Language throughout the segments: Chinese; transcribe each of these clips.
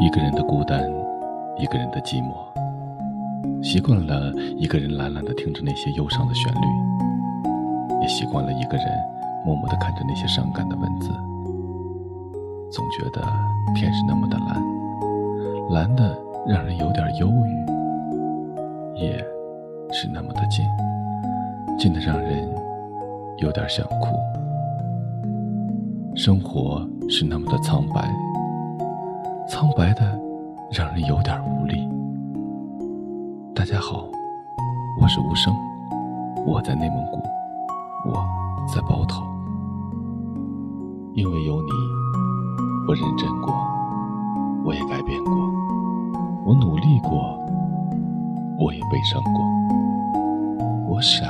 一个人的孤单，一个人的寂寞，习惯了一个人懒懒的听着那些忧伤的旋律，也习惯了一个人默默的看着那些伤感的文字。总觉得天是那么的蓝，蓝的让人有点忧郁；夜是那么的静，静的让人有点想哭。生活是那么的苍白。苍白的，让人有点无力。大家好，我是无声，我在内蒙古，我在包头。因为有你，我认真过，我也改变过，我努力过，我也悲伤过。我傻，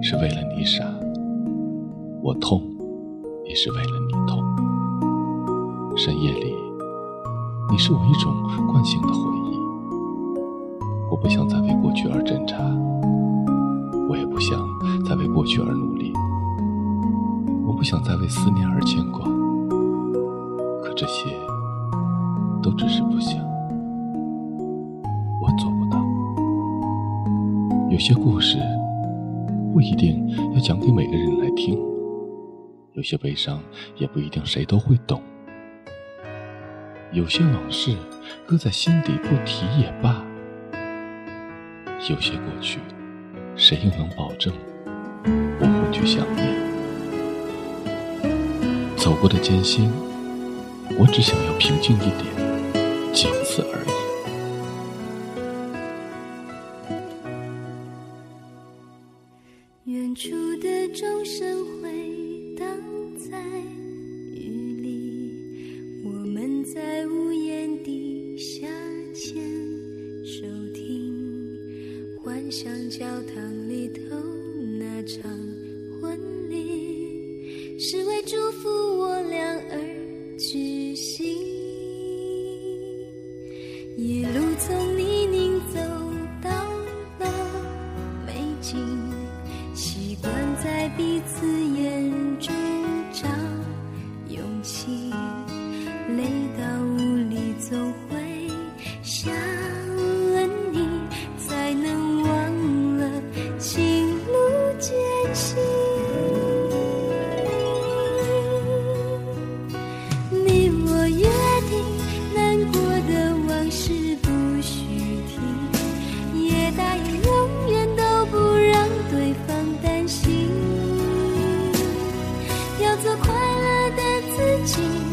是为了你傻；我痛，也是为了你痛。深夜里。你是我一种惯性的回忆，我不想再为过去而挣扎，我也不想再为过去而努力，我不想再为思念而牵挂，可这些都只是不想，我做不到。有些故事不一定要讲给每个人来听，有些悲伤也不一定谁都会懂。有些往事搁在心底不提也罢，有些过去，谁又能保证不会去想念？走过的艰辛，我只想要平静一点，仅此而已。美景，习惯在彼此的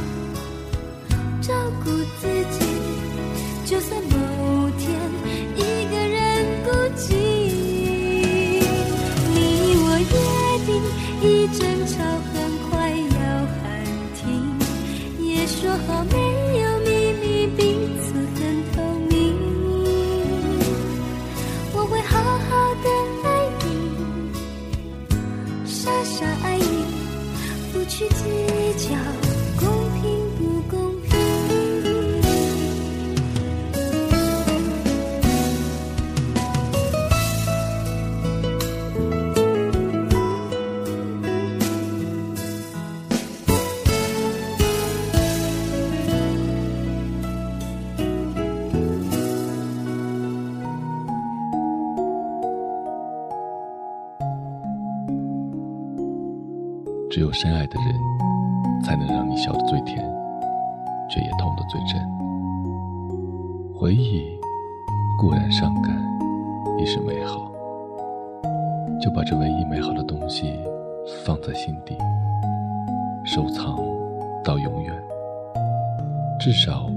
只有深爱的人，才能让你笑得最甜，却也痛得最真。回忆固然伤感，亦是美好。就把这唯一美好的东西放在心底，收藏到永远。至少，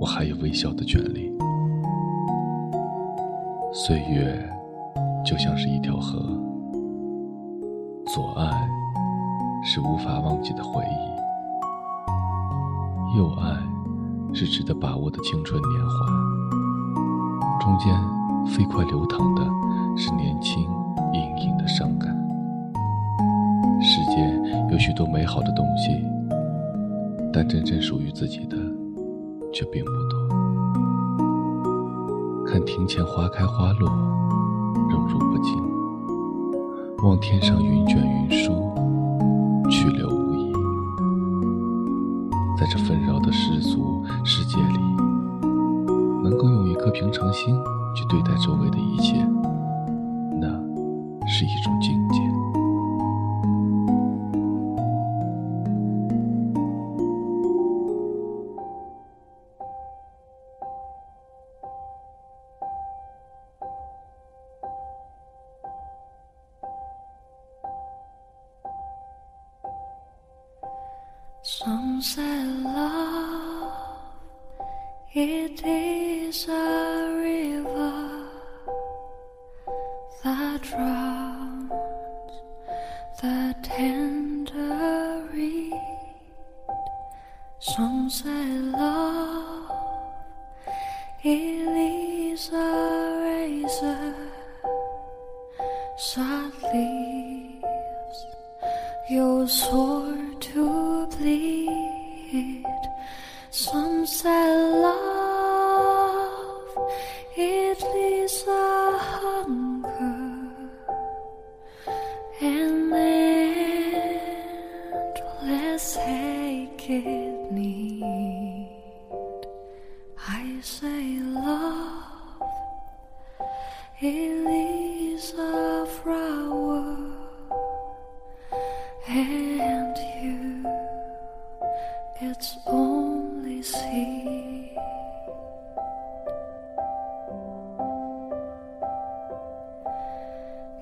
我还有微笑的权利。岁月就像是一条河，左岸。是无法忘记的回忆，右岸是值得把握的青春年华，中间飞快流淌的是年轻隐隐的伤感。世间有许多美好的东西，但真正属于自己的却并不多。看庭前花开花落，荣辱不惊；望天上云卷云舒。去留无意，在这纷扰的世俗世界里，能够用一颗平常心去对待周围的一切，那是一种境界 Some say love, it is a river that drowns the tender reed. Some say love, it is a razor that leaves your sword salah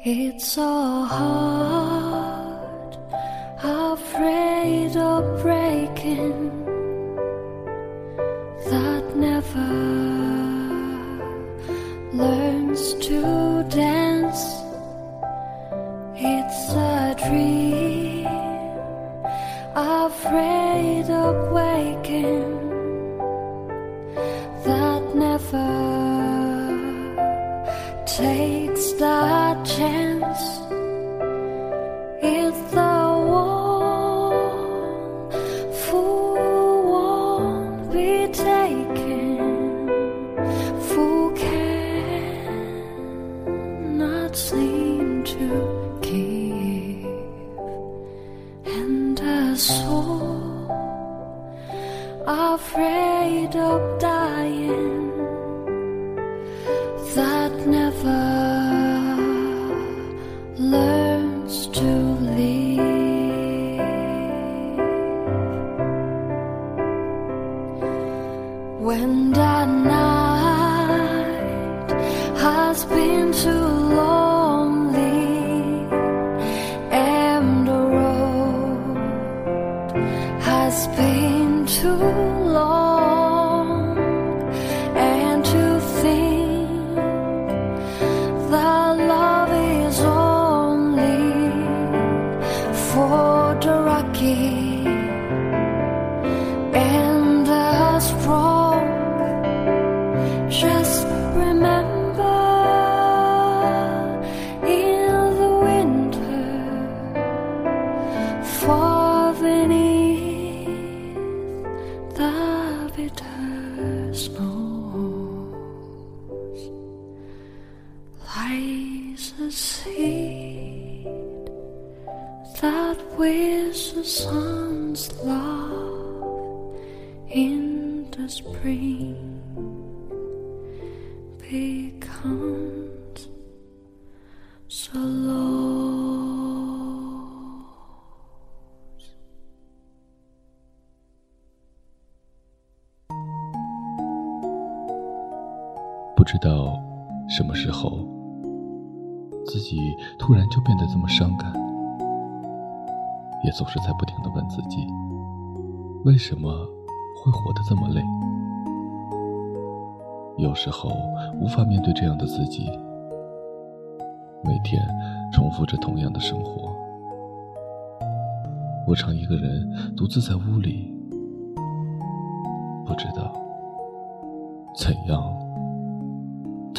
It's so hard, afraid of breaking, 结 When the night Just 不知道什么时候，自己突然就变得这么伤感，也总是在不停的问自己，为什么会活得这么累？有时候无法面对这样的自己，每天重复着同样的生活，我常一个人独自在屋里，不知道怎样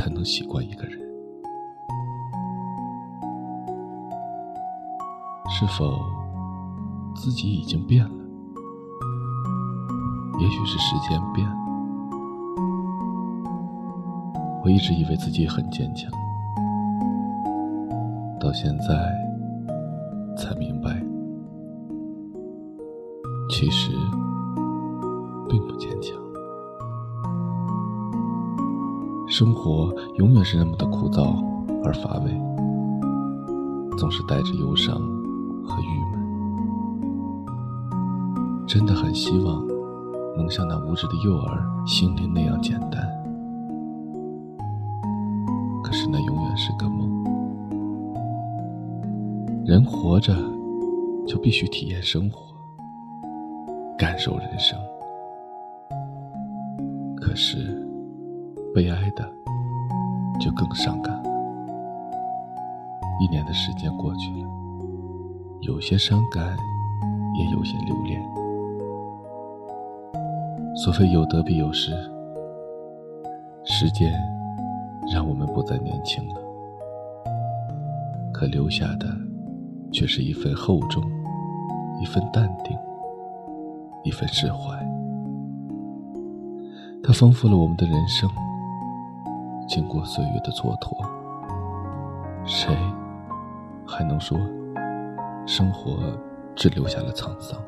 才能习惯一个人。是否自己已经变了？也许是时间变了。我一直以为自己很坚强，到现在才明白，其实并不坚强。生活永远是那么的枯燥而乏味，总是带着忧伤和郁闷。真的很希望能像那无知的幼儿心灵那样简单，可是那永远是个梦。人活着就必须体验生活，感受人生。可是悲哀的就更伤感了。一年的时间过去了，有些伤感，也有些留恋。所谓有得必有失，时间让我们不再年轻了，可留下的却是一份厚重，一份淡定，一份释怀。它丰富了我们的人生。经过岁月的蹉跎，谁还能说生活只留下了沧桑？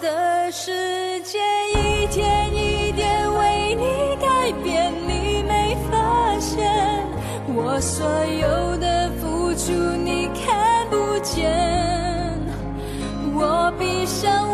的世界一天一点为你改变你没发现我所有的付出你看不见我闭上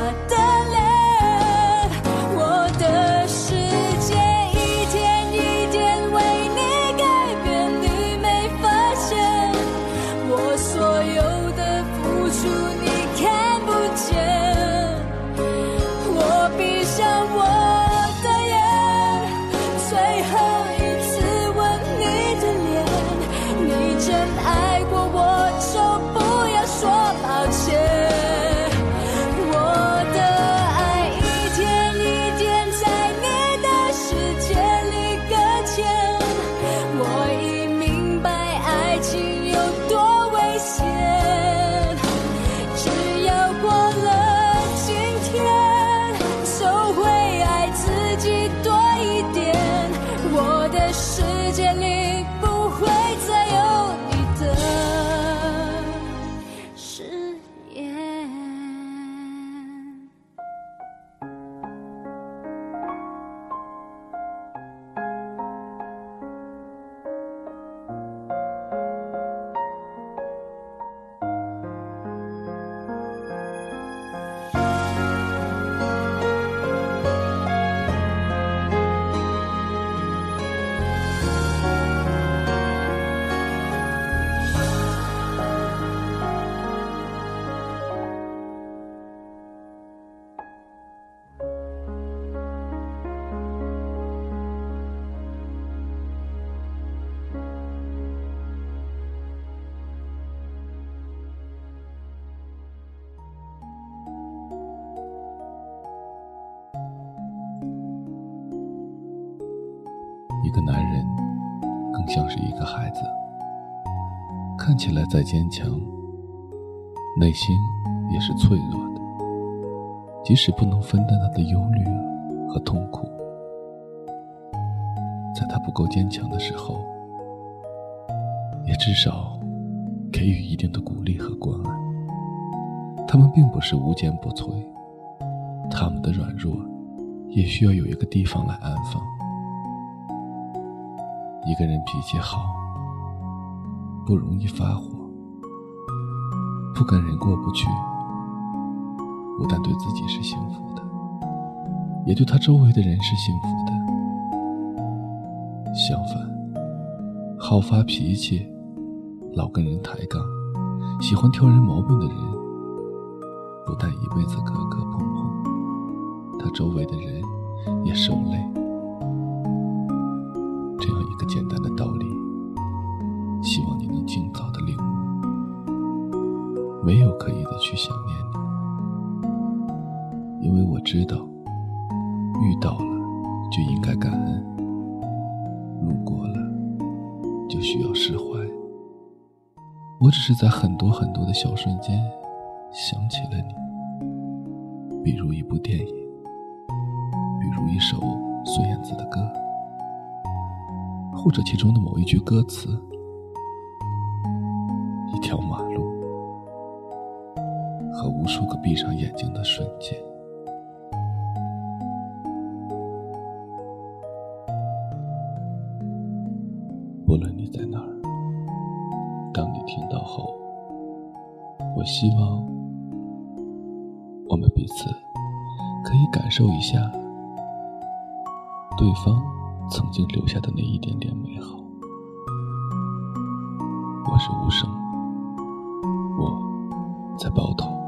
what 一个男人更像是一个孩子，看起来再坚强，内心也是脆弱的。即使不能分担他的忧虑和痛苦，在他不够坚强的时候，也至少给予一定的鼓励和关爱。他们并不是无坚不摧，他们的软弱也需要有一个地方来安放。一个人脾气好，不容易发火，不跟人过不去，不但对自己是幸福的，也对他周围的人是幸福的。相反，好发脾气，老跟人抬杠，喜欢挑人毛病的人，不但一辈子磕磕碰碰，他周围的人也受累。这样一个简单的道理，希望你能尽早的领悟。没有刻意的去想念你，因为我知道，遇到了就应该感恩，路过了就需要释怀。我只是在很多很多的小瞬间想起了你，比如一部电影，比如一首孙燕姿的歌。或者其中的某一句歌词，一条马路，和无数个闭上眼睛的瞬间。不论你在哪儿，当你听到后，我希望我们彼此可以感受一下对方。曾经留下的那一点点美好。我是无声，我在包头。